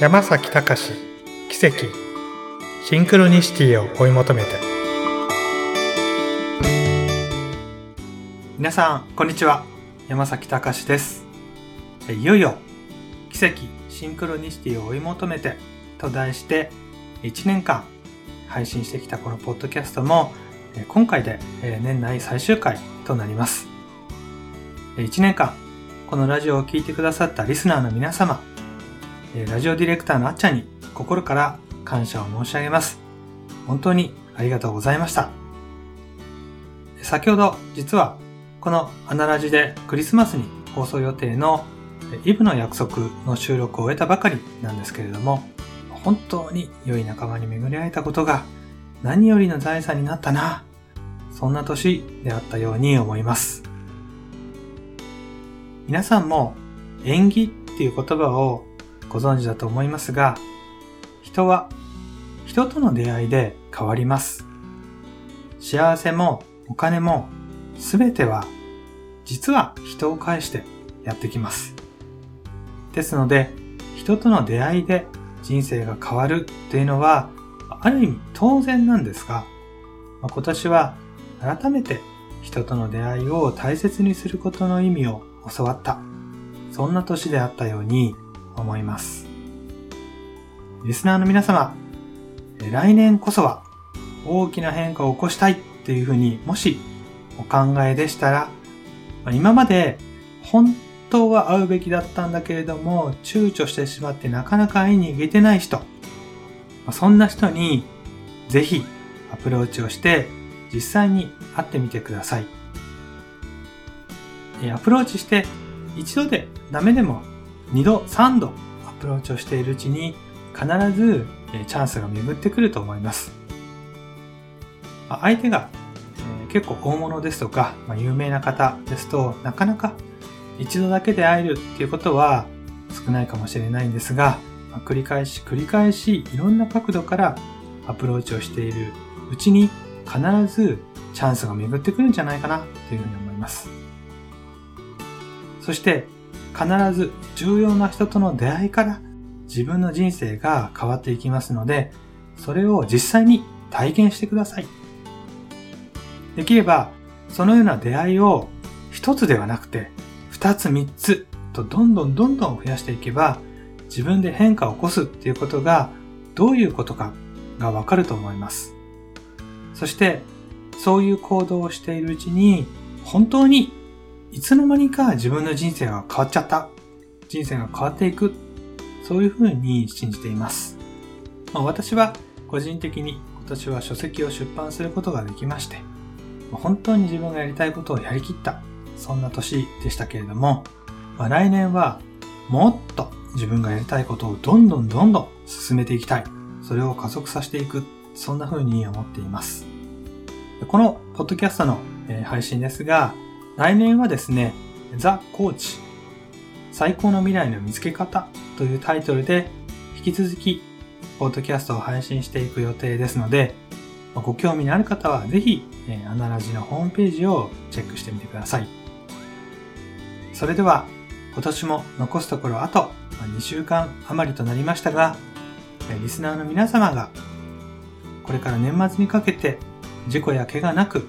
山崎隆奇跡シンクロニシティを追い求めて。皆さんこんにちは。山崎隆です。いよいよ奇跡シンクロニシティを追い求めてと題して1年間配信してきたこのポッドキャストも今回で年内最終回となります。1年間このラジオを聴いてくださったリスナーの皆様、ラジオディレクターのあっちゃんに心から感謝を申し上げます。本当にありがとうございました。先ほど実はこのアナラジでクリスマスに放送予定のイブの約束の収録を終えたばかりなんですけれども、本当に良い仲間に巡り会えたことが何よりの財産になったな。そんな年であったように思います。皆さんも縁起っていう言葉をご存知だと思いますが、人は人との出会いで変わります。幸せもお金もすべては実は人を介してやってきます。ですので、人との出会いで人生が変わるというのは、ある意味当然なんですが、今年は改めて人との出会いを大切にすることの意味を教わった。そんな年であったように思います。リスナーの皆様、来年こそは大きな変化を起こしたいっていうふうにもしお考えでしたら、今まで本当は会うべきだったんだけれども躊躇してしまってなかなか会いに行けてない人、そんな人にぜひアプローチをして実際に会ってみてください。アプローチして一度でダメでも二度、三度アプローチをしているうちに必ずチャンスが巡ってくると思います。相手が結構大物ですとか、ま有名な方ですとなかなか一度だけで会えるっていうことは少ないかもしれないんですが、繰り返し繰り返しいろんな角度からアプローチをしているうちに必ずチャンスが巡ってくるんじゃないかなというふうに思います。そして必ず重要な人との出会いから自分の人生が変わっていきますので、それを実際に体験してください。できれば、そのような出会いを一つではなくて、二つ三つとどんどんどんどん増やしていけば、自分で変化を起こすっていうことがどういうことかがわかると思います。そして、そういう行動をしているうちに、本当にいつの間にか自分の人生が変わっちゃった。人生が変わっていく。そういうふうに信じています。まあ、私は個人的に今年は書籍を出版することができまして、本当に自分がやりたいことをやりきった。そんな年でしたけれども、まあ、来年はもっと自分がやりたいことをどんどんどんどん進めていきたい。それを加速させていく。そんな風に思っています。このポッドキャストの配信ですが、来年はですね、ザ・コーチ最高の未来の見つけ方というタイトルで引き続きポッドキャストを配信していく予定ですので、ご興味のある方はぜひ、アナラジのホームページをチェックしてみてください。それでは今年も残すところあと2週間余りとなりましたが、リスナーの皆様がこれから年末にかけて事故や怪我なく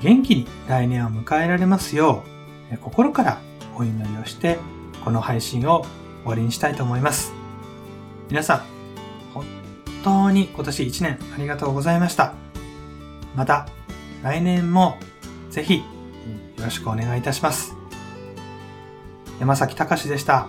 元気に来年を迎えられますよう、心からお祈りをして、この配信を終わりにしたいと思います。皆さん、本当に今年1年ありがとうございました。また、来年もぜひよろしくお願いいたします。山崎隆でした。